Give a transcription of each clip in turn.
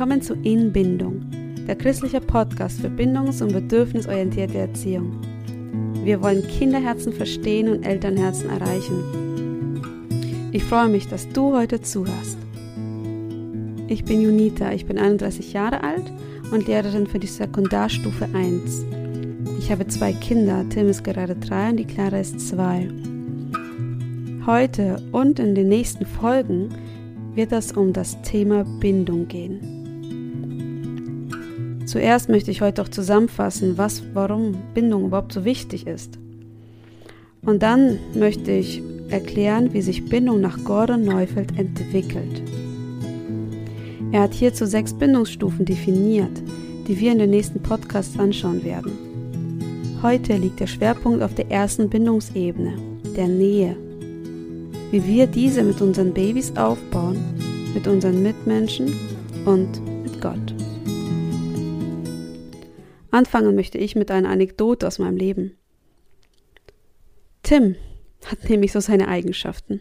Willkommen zu Inbindung, der christliche Podcast für bindungs- und bedürfnisorientierte Erziehung. Wir wollen Kinderherzen verstehen und Elternherzen erreichen. Ich freue mich, dass du heute zuhörst. Ich bin Junita, ich bin 31 Jahre alt und Lehrerin für die Sekundarstufe 1. Ich habe zwei Kinder, Tim ist gerade drei und die Clara ist zwei. Heute und in den nächsten Folgen wird es um das Thema Bindung gehen. Zuerst möchte ich heute auch zusammenfassen, was, warum Bindung überhaupt so wichtig ist. Und dann möchte ich erklären, wie sich Bindung nach Gordon Neufeld entwickelt. Er hat hierzu sechs Bindungsstufen definiert, die wir in den nächsten Podcasts anschauen werden. Heute liegt der Schwerpunkt auf der ersten Bindungsebene, der Nähe wie wir diese mit unseren Babys aufbauen, mit unseren Mitmenschen und Anfangen möchte ich mit einer Anekdote aus meinem Leben. Tim hat nämlich so seine Eigenschaften.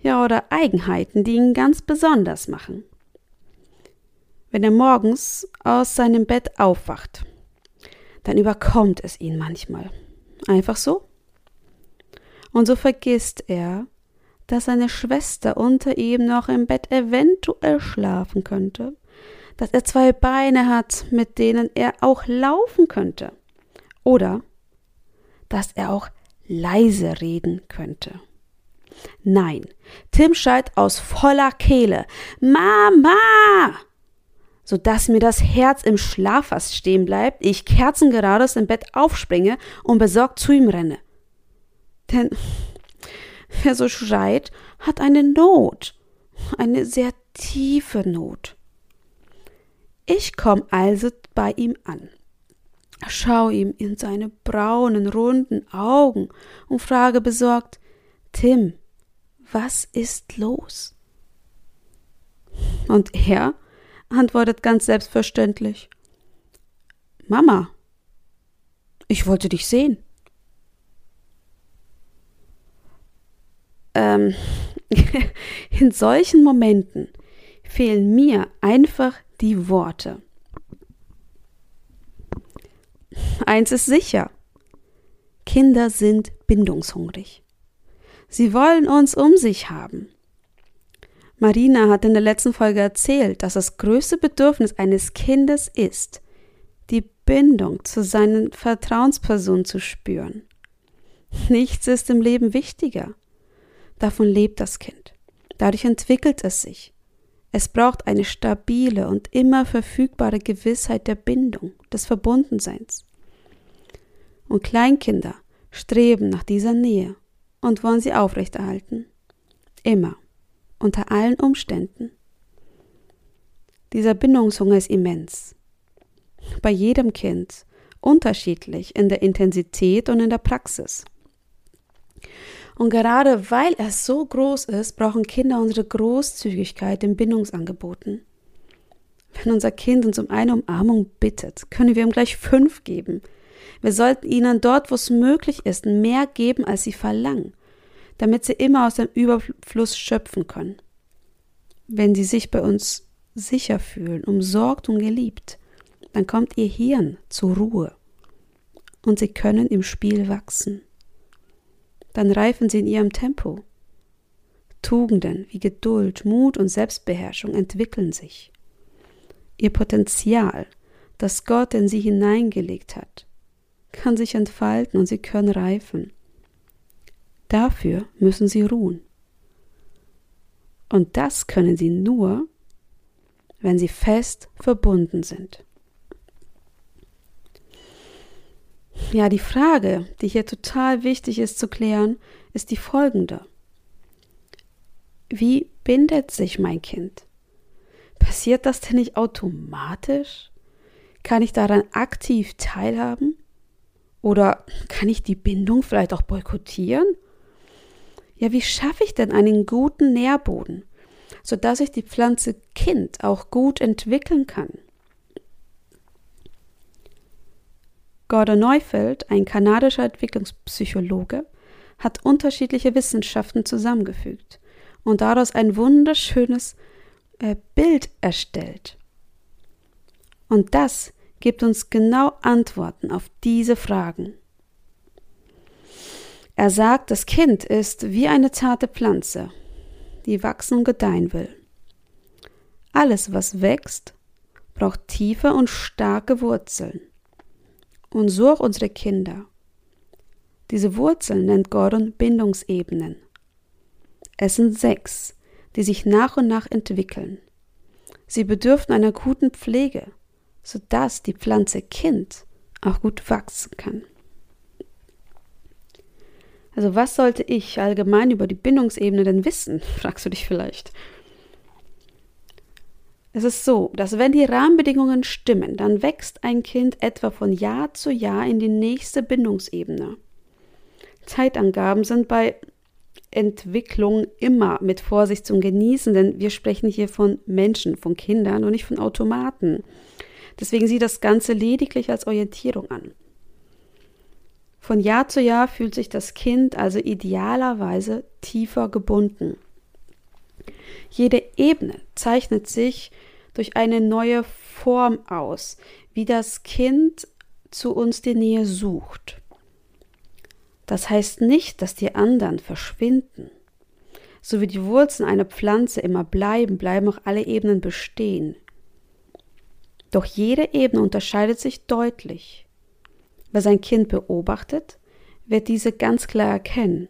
Ja, oder Eigenheiten, die ihn ganz besonders machen. Wenn er morgens aus seinem Bett aufwacht, dann überkommt es ihn manchmal. Einfach so, und so vergisst er, dass seine Schwester unter ihm noch im Bett eventuell schlafen könnte, dass er zwei Beine hat, mit denen er auch laufen könnte, oder dass er auch leise reden könnte. Nein, Tim schreit aus voller Kehle Mama, so dass mir das Herz im Schlaf fast stehen bleibt, ich kerzengerades im Bett aufspringe und besorgt zu ihm renne. Denn wer so schreit, hat eine Not, eine sehr tiefe Not. Ich komme also bei ihm an, schau ihm in seine braunen, runden Augen und frage besorgt, Tim, was ist los? Und er antwortet ganz selbstverständlich, Mama, ich wollte dich sehen. ähm, in solchen Momenten fehlen mir einfach die Worte. Eins ist sicher. Kinder sind bindungshungrig. Sie wollen uns um sich haben. Marina hat in der letzten Folge erzählt, dass das größte Bedürfnis eines Kindes ist, die Bindung zu seinen Vertrauenspersonen zu spüren. Nichts ist im Leben wichtiger. Davon lebt das Kind. Dadurch entwickelt es sich. Es braucht eine stabile und immer verfügbare Gewissheit der Bindung, des Verbundenseins. Und Kleinkinder streben nach dieser Nähe und wollen sie aufrechterhalten. Immer, unter allen Umständen. Dieser Bindungshunger ist immens. Bei jedem Kind unterschiedlich in der Intensität und in der Praxis. Und gerade weil er so groß ist, brauchen Kinder unsere Großzügigkeit in Bindungsangeboten. Wenn unser Kind uns um eine Umarmung bittet, können wir ihm gleich fünf geben. Wir sollten ihnen dort, wo es möglich ist, mehr geben, als sie verlangen, damit sie immer aus dem Überfluss schöpfen können. Wenn sie sich bei uns sicher fühlen, umsorgt und geliebt, dann kommt ihr Hirn zur Ruhe und sie können im Spiel wachsen dann reifen sie in ihrem Tempo. Tugenden wie Geduld, Mut und Selbstbeherrschung entwickeln sich. Ihr Potenzial, das Gott in sie hineingelegt hat, kann sich entfalten und sie können reifen. Dafür müssen sie ruhen. Und das können sie nur, wenn sie fest verbunden sind. Ja, die Frage, die hier total wichtig ist zu klären, ist die folgende. Wie bindet sich mein Kind? Passiert das denn nicht automatisch? Kann ich daran aktiv teilhaben? Oder kann ich die Bindung vielleicht auch boykottieren? Ja, wie schaffe ich denn einen guten Nährboden, sodass sich die Pflanze Kind auch gut entwickeln kann? Gordon Neufeld, ein kanadischer Entwicklungspsychologe, hat unterschiedliche Wissenschaften zusammengefügt und daraus ein wunderschönes äh, Bild erstellt. Und das gibt uns genau Antworten auf diese Fragen. Er sagt, das Kind ist wie eine zarte Pflanze, die wachsen und gedeihen will. Alles, was wächst, braucht tiefe und starke Wurzeln. Und so auch unsere Kinder. Diese Wurzeln nennt Gordon Bindungsebenen. Es sind sechs, die sich nach und nach entwickeln. Sie bedürfen einer guten Pflege, sodass die Pflanze Kind auch gut wachsen kann. Also was sollte ich allgemein über die Bindungsebene denn wissen, fragst du dich vielleicht. Es ist so, dass wenn die Rahmenbedingungen stimmen, dann wächst ein Kind etwa von Jahr zu Jahr in die nächste Bindungsebene. Zeitangaben sind bei Entwicklung immer mit Vorsicht zu genießen, denn wir sprechen hier von Menschen, von Kindern und nicht von Automaten. Deswegen sieh das Ganze lediglich als Orientierung an. Von Jahr zu Jahr fühlt sich das Kind also idealerweise tiefer gebunden. Jede Ebene zeichnet sich durch eine neue Form aus, wie das Kind zu uns die Nähe sucht. Das heißt nicht, dass die anderen verschwinden. So wie die Wurzeln einer Pflanze immer bleiben, bleiben auch alle Ebenen bestehen. Doch jede Ebene unterscheidet sich deutlich. Wer sein Kind beobachtet, wird diese ganz klar erkennen.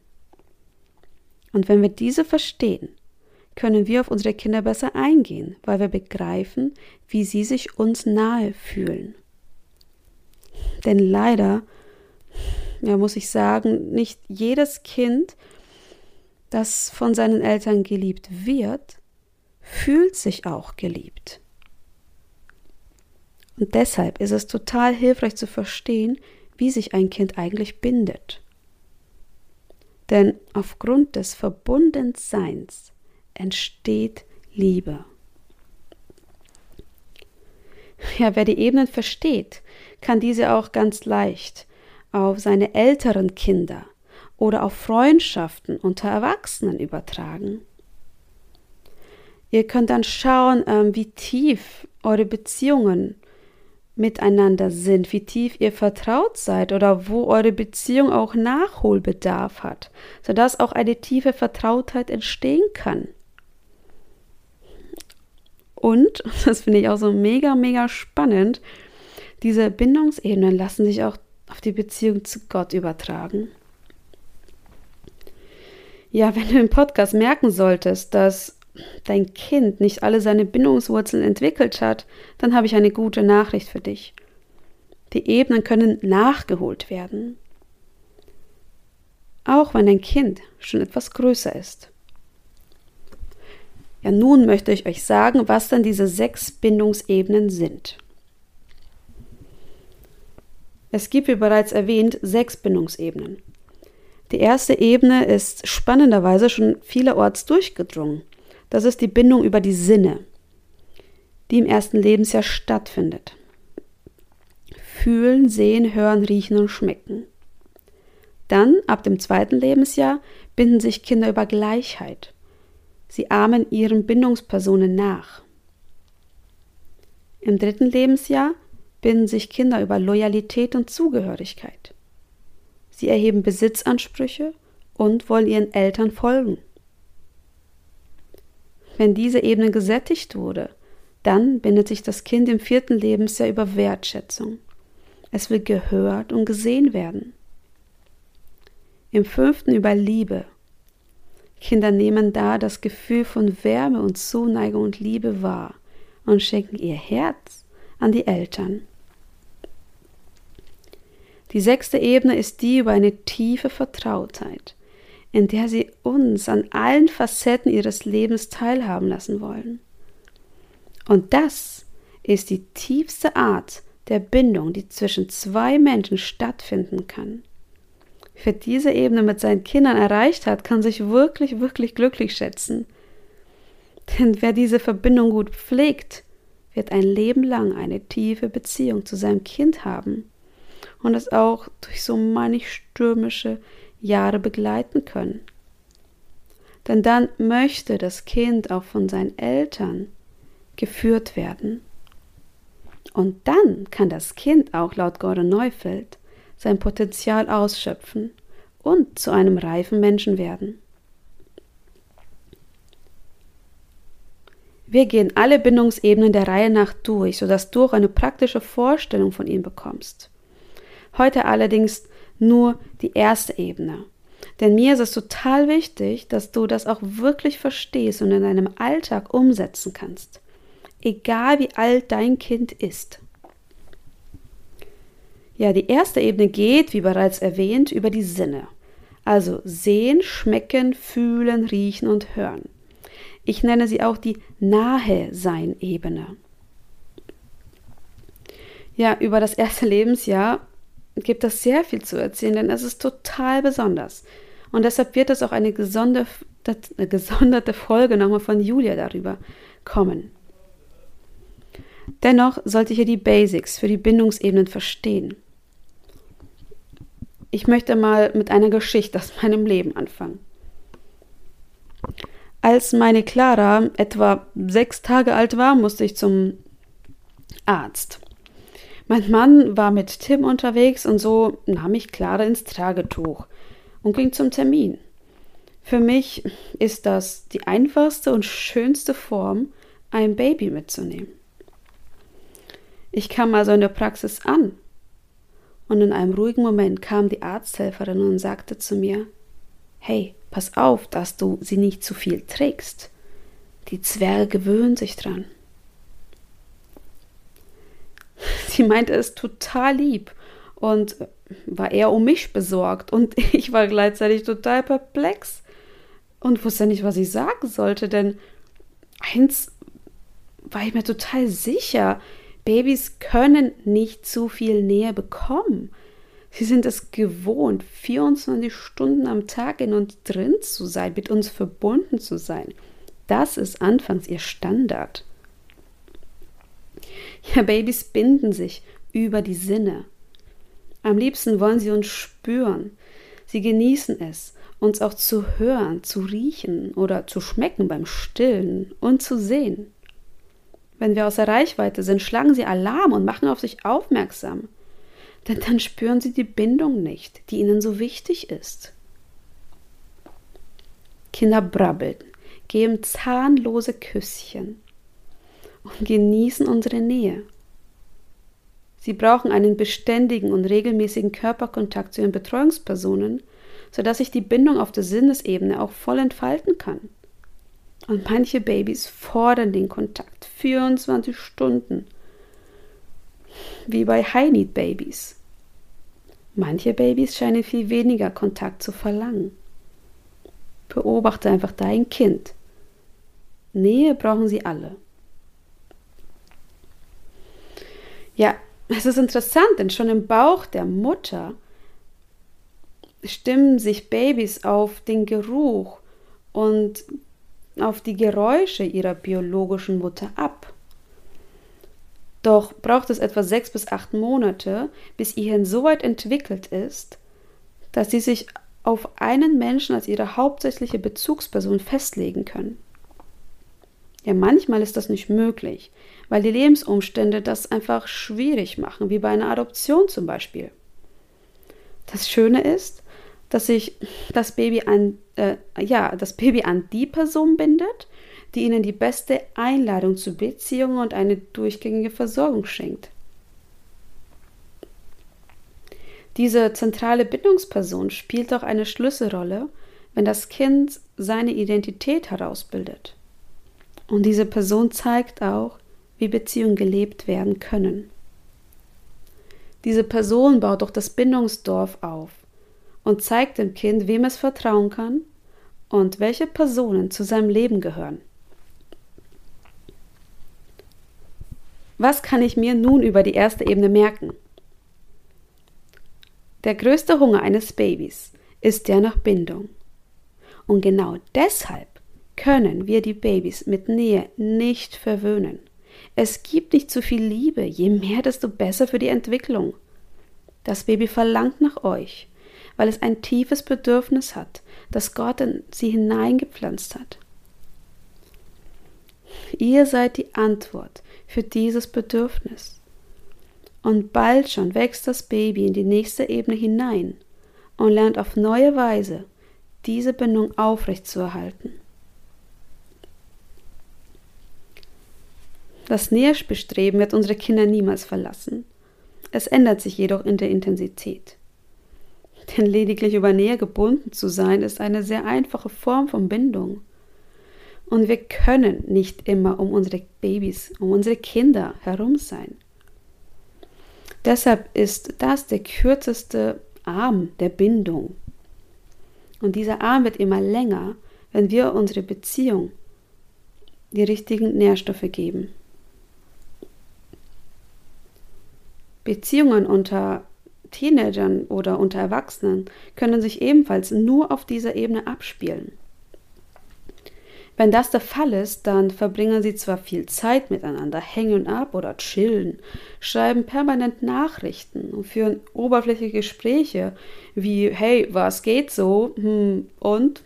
Und wenn wir diese verstehen, können wir auf unsere Kinder besser eingehen, weil wir begreifen, wie sie sich uns nahe fühlen. Denn leider, ja, muss ich sagen, nicht jedes Kind, das von seinen Eltern geliebt wird, fühlt sich auch geliebt. Und deshalb ist es total hilfreich zu verstehen, wie sich ein Kind eigentlich bindet. Denn aufgrund des Verbundenseins entsteht Liebe. Ja, wer die Ebenen versteht, kann diese auch ganz leicht auf seine älteren Kinder oder auf Freundschaften unter Erwachsenen übertragen. Ihr könnt dann schauen, ähm, wie tief eure Beziehungen miteinander sind, wie tief ihr vertraut seid oder wo eure Beziehung auch Nachholbedarf hat, sodass auch eine tiefe Vertrautheit entstehen kann. Und, das finde ich auch so mega, mega spannend, diese Bindungsebenen lassen sich auch auf die Beziehung zu Gott übertragen. Ja, wenn du im Podcast merken solltest, dass dein Kind nicht alle seine Bindungswurzeln entwickelt hat, dann habe ich eine gute Nachricht für dich. Die Ebenen können nachgeholt werden. Auch wenn dein Kind schon etwas größer ist. Ja, nun möchte ich euch sagen, was dann diese sechs Bindungsebenen sind. Es gibt, wie bereits erwähnt, sechs Bindungsebenen. Die erste Ebene ist spannenderweise schon vielerorts durchgedrungen. Das ist die Bindung über die Sinne, die im ersten Lebensjahr stattfindet. Fühlen, sehen, hören, riechen und schmecken. Dann, ab dem zweiten Lebensjahr, binden sich Kinder über Gleichheit. Sie ahmen ihren Bindungspersonen nach. Im dritten Lebensjahr binden sich Kinder über Loyalität und Zugehörigkeit. Sie erheben Besitzansprüche und wollen ihren Eltern folgen. Wenn diese Ebene gesättigt wurde, dann bindet sich das Kind im vierten Lebensjahr über Wertschätzung. Es will gehört und gesehen werden. Im fünften über Liebe Kinder nehmen da das Gefühl von Wärme und Zuneigung und Liebe wahr und schenken ihr Herz an die Eltern. Die sechste Ebene ist die über eine tiefe Vertrautheit, in der sie uns an allen Facetten ihres Lebens teilhaben lassen wollen. Und das ist die tiefste Art der Bindung, die zwischen zwei Menschen stattfinden kann für diese Ebene mit seinen Kindern erreicht hat, kann sich wirklich, wirklich glücklich schätzen. Denn wer diese Verbindung gut pflegt, wird ein Leben lang eine tiefe Beziehung zu seinem Kind haben und es auch durch so manch stürmische Jahre begleiten können. Denn dann möchte das Kind auch von seinen Eltern geführt werden. Und dann kann das Kind auch laut Gordon Neufeld sein Potenzial ausschöpfen und zu einem reifen Menschen werden. Wir gehen alle Bindungsebenen der Reihe nach durch, sodass du auch eine praktische Vorstellung von ihm bekommst. Heute allerdings nur die erste Ebene. Denn mir ist es total wichtig, dass du das auch wirklich verstehst und in deinem Alltag umsetzen kannst. Egal wie alt dein Kind ist. Ja, die erste Ebene geht, wie bereits erwähnt, über die Sinne. Also sehen, schmecken, fühlen, riechen und hören. Ich nenne sie auch die Nahe-Sein-Ebene. Ja, über das erste Lebensjahr gibt es sehr viel zu erzählen, denn es ist total besonders. Und deshalb wird es auch eine gesonderte, eine gesonderte Folge nochmal von Julia darüber kommen. Dennoch sollte ihr die Basics für die Bindungsebenen verstehen. Ich möchte mal mit einer Geschichte aus meinem Leben anfangen. Als meine Clara etwa sechs Tage alt war, musste ich zum Arzt. Mein Mann war mit Tim unterwegs und so nahm ich Clara ins Tragetuch und ging zum Termin. Für mich ist das die einfachste und schönste Form, ein Baby mitzunehmen. Ich kam also in der Praxis an und in einem ruhigen Moment kam die Arzthelferin und sagte zu mir, Hey, pass auf, dass du sie nicht zu viel trägst. Die Zwerge gewöhnen sich dran. Sie meinte es total lieb und war eher um mich besorgt und ich war gleichzeitig total perplex und wusste nicht, was ich sagen sollte, denn eins war ich mir total sicher, Babys können nicht zu viel Nähe bekommen. Sie sind es gewohnt, 24 Stunden am Tag in uns drin zu sein, mit uns verbunden zu sein. Das ist anfangs ihr Standard. Ja, Babys binden sich über die Sinne. Am liebsten wollen sie uns spüren. Sie genießen es, uns auch zu hören, zu riechen oder zu schmecken beim Stillen und zu sehen. Wenn wir außer Reichweite sind, schlagen sie Alarm und machen auf sich aufmerksam denn dann spüren sie die Bindung nicht, die ihnen so wichtig ist. Kinder brabbeln, geben zahnlose Küsschen und genießen unsere Nähe. Sie brauchen einen beständigen und regelmäßigen Körperkontakt zu ihren Betreuungspersonen, sodass sich die Bindung auf der Sinnesebene auch voll entfalten kann. Und manche Babys fordern den Kontakt 24 Stunden wie bei High-Need-Babys. Manche Babys scheinen viel weniger Kontakt zu verlangen. Beobachte einfach dein Kind. Nähe brauchen sie alle. Ja, es ist interessant, denn schon im Bauch der Mutter stimmen sich Babys auf den Geruch und auf die Geräusche ihrer biologischen Mutter ab. Doch braucht es etwa sechs bis acht Monate, bis ihr Hirn so weit entwickelt ist, dass sie sich auf einen Menschen als ihre hauptsächliche Bezugsperson festlegen können. Ja, manchmal ist das nicht möglich, weil die Lebensumstände das einfach schwierig machen, wie bei einer Adoption zum Beispiel. Das Schöne ist, dass sich das Baby an, äh, ja, das Baby an die Person bindet, die ihnen die beste Einladung zu Beziehungen und eine durchgängige Versorgung schenkt. Diese zentrale Bindungsperson spielt auch eine Schlüsselrolle, wenn das Kind seine Identität herausbildet. Und diese Person zeigt auch, wie Beziehungen gelebt werden können. Diese Person baut auch das Bindungsdorf auf und zeigt dem Kind, wem es vertrauen kann und welche Personen zu seinem Leben gehören. Was kann ich mir nun über die erste Ebene merken? Der größte Hunger eines Babys ist der nach Bindung. Und genau deshalb können wir die Babys mit Nähe nicht verwöhnen. Es gibt nicht zu viel Liebe, je mehr, desto besser für die Entwicklung. Das Baby verlangt nach euch, weil es ein tiefes Bedürfnis hat, das Gott in sie hineingepflanzt hat. Ihr seid die Antwort für dieses Bedürfnis. Und bald schon wächst das Baby in die nächste Ebene hinein und lernt auf neue Weise, diese Bindung aufrechtzuerhalten. Das Nährbestreben wird unsere Kinder niemals verlassen. Es ändert sich jedoch in der Intensität. Denn lediglich über Nähe gebunden zu sein, ist eine sehr einfache Form von Bindung. Und wir können nicht immer um unsere Babys, um unsere Kinder herum sein. Deshalb ist das der kürzeste Arm der Bindung. Und dieser Arm wird immer länger, wenn wir unsere Beziehung die richtigen Nährstoffe geben. Beziehungen unter Teenagern oder unter Erwachsenen können sich ebenfalls nur auf dieser Ebene abspielen. Wenn das der Fall ist, dann verbringen sie zwar viel Zeit miteinander, hängen ab oder chillen, schreiben permanent Nachrichten und führen oberflächliche Gespräche wie Hey, was geht so? Hm, und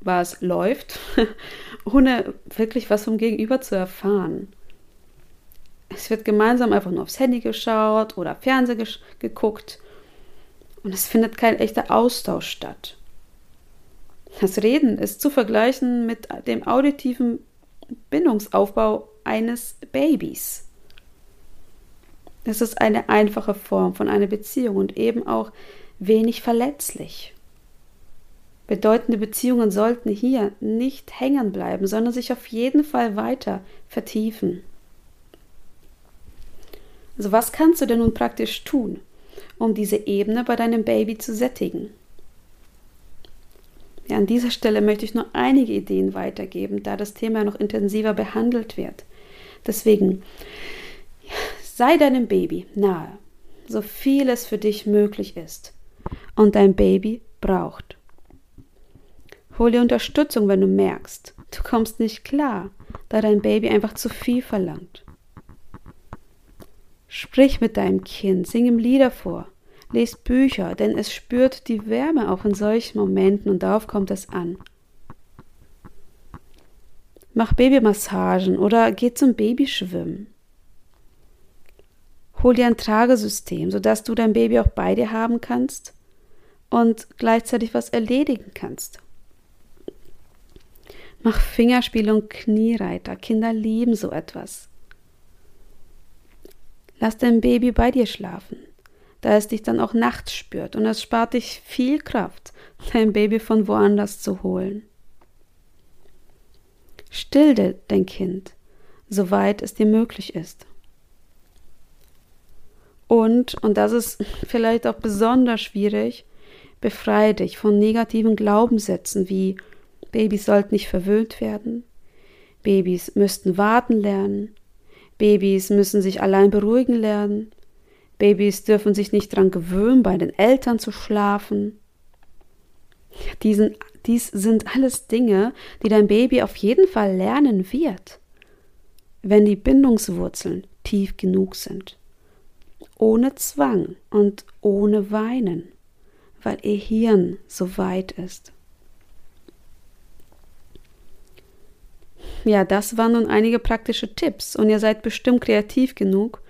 was läuft? ohne wirklich was vom Gegenüber zu erfahren. Es wird gemeinsam einfach nur aufs Handy geschaut oder Fernsehen geguckt und es findet kein echter Austausch statt. Das Reden ist zu vergleichen mit dem auditiven Bindungsaufbau eines Babys. Es ist eine einfache Form von einer Beziehung und eben auch wenig verletzlich. Bedeutende Beziehungen sollten hier nicht hängen bleiben, sondern sich auf jeden Fall weiter vertiefen. Also was kannst du denn nun praktisch tun, um diese Ebene bei deinem Baby zu sättigen? Ja, an dieser Stelle möchte ich nur einige Ideen weitergeben, da das Thema noch intensiver behandelt wird. Deswegen sei deinem Baby nahe, so viel es für dich möglich ist und dein Baby braucht. Hol dir Unterstützung, wenn du merkst, du kommst nicht klar, da dein Baby einfach zu viel verlangt. Sprich mit deinem Kind, sing ihm Lieder vor, lest Bücher, denn es spürt die Wärme auch in solchen Momenten und darauf kommt es an. Mach Babymassagen oder geh zum Babyschwimmen. Hol dir ein Tragesystem, sodass du dein Baby auch bei dir haben kannst und gleichzeitig was erledigen kannst. Mach Fingerspiele und Kniereiter. Kinder lieben so etwas. Lass dein Baby bei dir schlafen da es dich dann auch nachts spürt und es spart dich viel Kraft, dein Baby von woanders zu holen. Still dein Kind, soweit es dir möglich ist. Und, und das ist vielleicht auch besonders schwierig, befreie dich von negativen Glaubenssätzen wie Babys sollten nicht verwöhnt werden, Babys müssten warten lernen, Babys müssen sich allein beruhigen lernen, Babys dürfen sich nicht daran gewöhnen, bei den Eltern zu schlafen. Diesen, dies sind alles Dinge, die dein Baby auf jeden Fall lernen wird, wenn die Bindungswurzeln tief genug sind. Ohne Zwang und ohne Weinen, weil ihr Hirn so weit ist. Ja, das waren nun einige praktische Tipps und ihr seid bestimmt kreativ genug,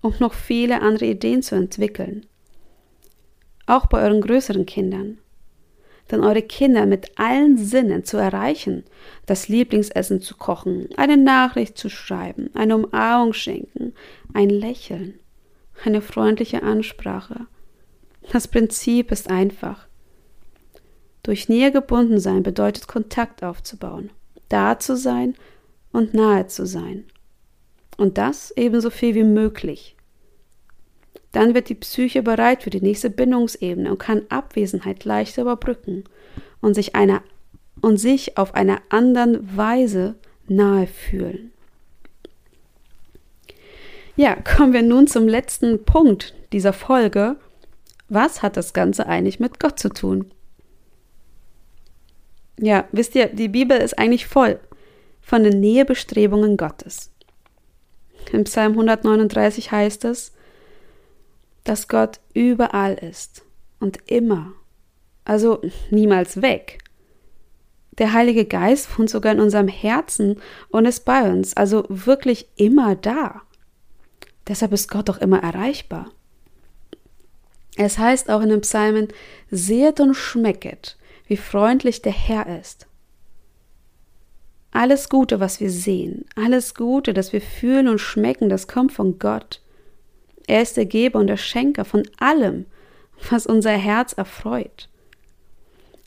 um noch viele andere Ideen zu entwickeln. Auch bei euren größeren Kindern. Denn eure Kinder mit allen Sinnen zu erreichen, das Lieblingsessen zu kochen, eine Nachricht zu schreiben, eine Umarmung schenken, ein Lächeln, eine freundliche Ansprache. Das Prinzip ist einfach. Durch Nähe gebunden sein bedeutet Kontakt aufzubauen, da zu sein und nahe zu sein. Und das ebenso viel wie möglich. Dann wird die Psyche bereit für die nächste Bindungsebene und kann Abwesenheit leichter überbrücken und sich, einer, und sich auf einer anderen Weise nahe fühlen. Ja, kommen wir nun zum letzten Punkt dieser Folge. Was hat das Ganze eigentlich mit Gott zu tun? Ja, wisst ihr, die Bibel ist eigentlich voll von den Nähebestrebungen Gottes. Im Psalm 139 heißt es, dass Gott überall ist und immer, also niemals weg. Der Heilige Geist wohnt sogar in unserem Herzen und ist bei uns, also wirklich immer da. Deshalb ist Gott auch immer erreichbar. Es heißt auch in den Psalmen, seht und schmecket, wie freundlich der Herr ist. Alles Gute, was wir sehen, alles Gute, das wir fühlen und schmecken, das kommt von Gott. Er ist der Geber und der Schenker von allem, was unser Herz erfreut.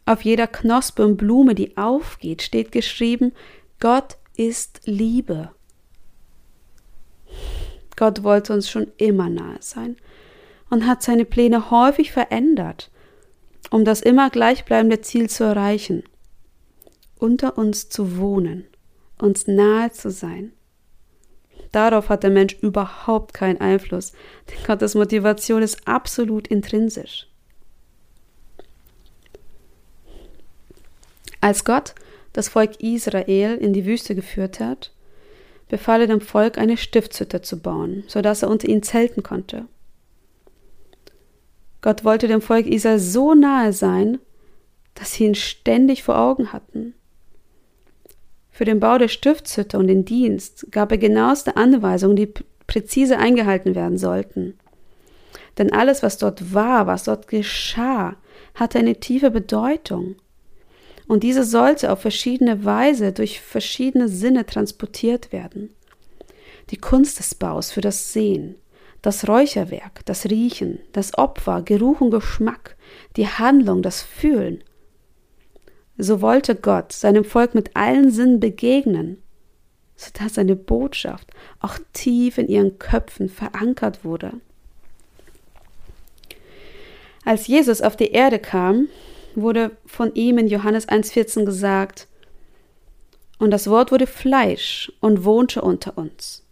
Auf jeder Knospe und Blume, die aufgeht, steht geschrieben, Gott ist Liebe. Gott wollte uns schon immer nahe sein und hat seine Pläne häufig verändert, um das immer gleichbleibende Ziel zu erreichen, unter uns zu wohnen, uns nahe zu sein. Darauf hat der Mensch überhaupt keinen Einfluss, denn Gottes Motivation ist absolut intrinsisch. Als Gott das Volk Israel in die Wüste geführt hat, befahl er dem Volk eine Stiftshütte zu bauen, so dass er unter ihnen zelten konnte. Gott wollte dem Volk Israel so nahe sein, dass sie ihn ständig vor Augen hatten. Für den Bau der Stiftshütte und den Dienst gab er genaueste Anweisungen, die präzise eingehalten werden sollten. Denn alles, was dort war, was dort geschah, hatte eine tiefe Bedeutung. Und diese sollte auf verschiedene Weise durch verschiedene Sinne transportiert werden. Die Kunst des Baus für das Sehen, das Räucherwerk, das Riechen, das Opfer, Geruch und Geschmack, die Handlung, das Fühlen. So wollte Gott seinem Volk mit allen Sinnen begegnen, sodass seine Botschaft auch tief in ihren Köpfen verankert wurde. Als Jesus auf die Erde kam, wurde von ihm in Johannes 1,14 gesagt, und das Wort wurde Fleisch und wohnte unter uns.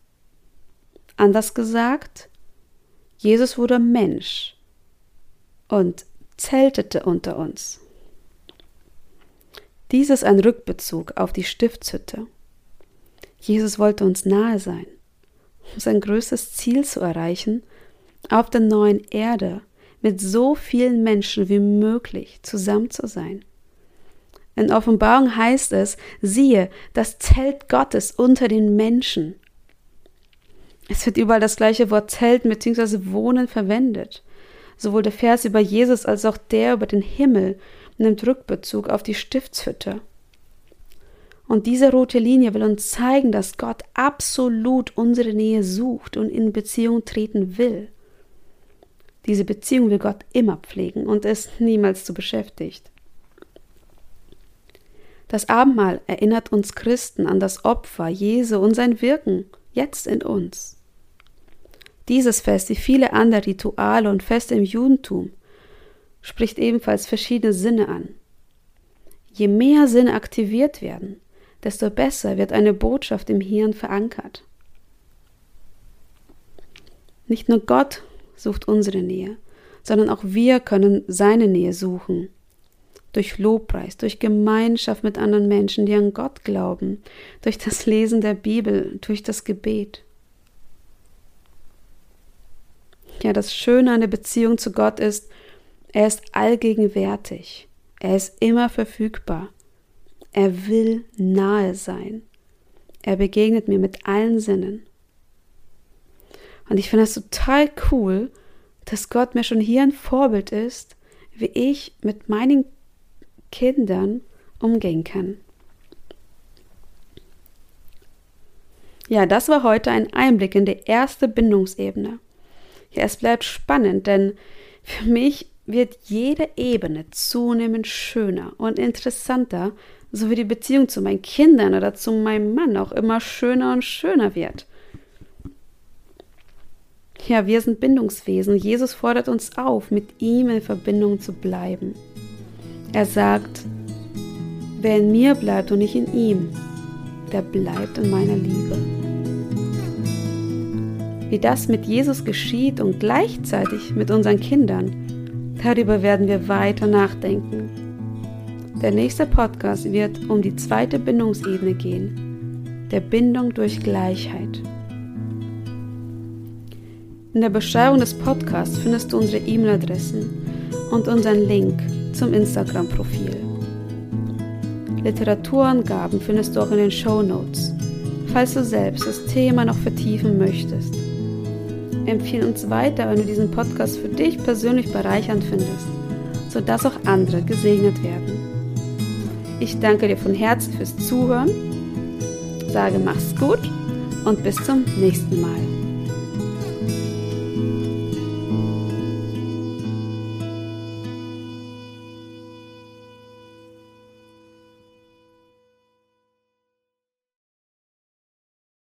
Anders gesagt, Jesus wurde Mensch und zeltete unter uns. Dies ist ein Rückbezug auf die Stiftshütte. Jesus wollte uns nahe sein, um sein größtes Ziel zu erreichen, auf der neuen Erde mit so vielen Menschen wie möglich zusammen zu sein. In Offenbarung heißt es, siehe, das Zelt Gottes unter den Menschen. Es wird überall das gleiche Wort Zelten bzw. Wohnen verwendet. Sowohl der Vers über Jesus als auch der über den Himmel nimmt Rückbezug auf die Stiftshütte. Und diese rote Linie will uns zeigen, dass Gott absolut unsere Nähe sucht und in Beziehung treten will. Diese Beziehung will Gott immer pflegen und ist niemals zu beschäftigt. Das Abendmahl erinnert uns Christen an das Opfer Jesu und sein Wirken jetzt in uns. Dieses Fest, wie viele andere Rituale und Feste im Judentum, spricht ebenfalls verschiedene Sinne an. Je mehr Sinne aktiviert werden, desto besser wird eine Botschaft im Hirn verankert. Nicht nur Gott sucht unsere Nähe, sondern auch wir können seine Nähe suchen. Durch Lobpreis, durch Gemeinschaft mit anderen Menschen, die an Gott glauben, durch das Lesen der Bibel, durch das Gebet. Ja, das Schöne an der Beziehung zu Gott ist, er ist allgegenwärtig. Er ist immer verfügbar. Er will nahe sein. Er begegnet mir mit allen Sinnen. Und ich finde das total cool, dass Gott mir schon hier ein Vorbild ist, wie ich mit meinen Kindern umgehen kann. Ja, das war heute ein Einblick in die erste Bindungsebene. Ja, es bleibt spannend, denn für mich wird jede Ebene zunehmend schöner und interessanter, so wie die Beziehung zu meinen Kindern oder zu meinem Mann auch immer schöner und schöner wird. Ja, wir sind Bindungswesen. Jesus fordert uns auf, mit ihm in Verbindung zu bleiben. Er sagt, wer in mir bleibt und ich in ihm, der bleibt in meiner Liebe. Wie das mit Jesus geschieht und gleichzeitig mit unseren Kindern, darüber werden wir weiter nachdenken. Der nächste Podcast wird um die zweite Bindungsebene gehen, der Bindung durch Gleichheit. In der Beschreibung des Podcasts findest du unsere E-Mail-Adressen und unseren Link zum Instagram-Profil. Literaturangaben findest du auch in den Show Notes, falls du selbst das Thema noch vertiefen möchtest. Empfehle uns weiter, wenn du diesen Podcast für dich persönlich bereichernd findest, sodass auch andere gesegnet werden. Ich danke dir von Herzen fürs Zuhören, sage mach's gut und bis zum nächsten Mal.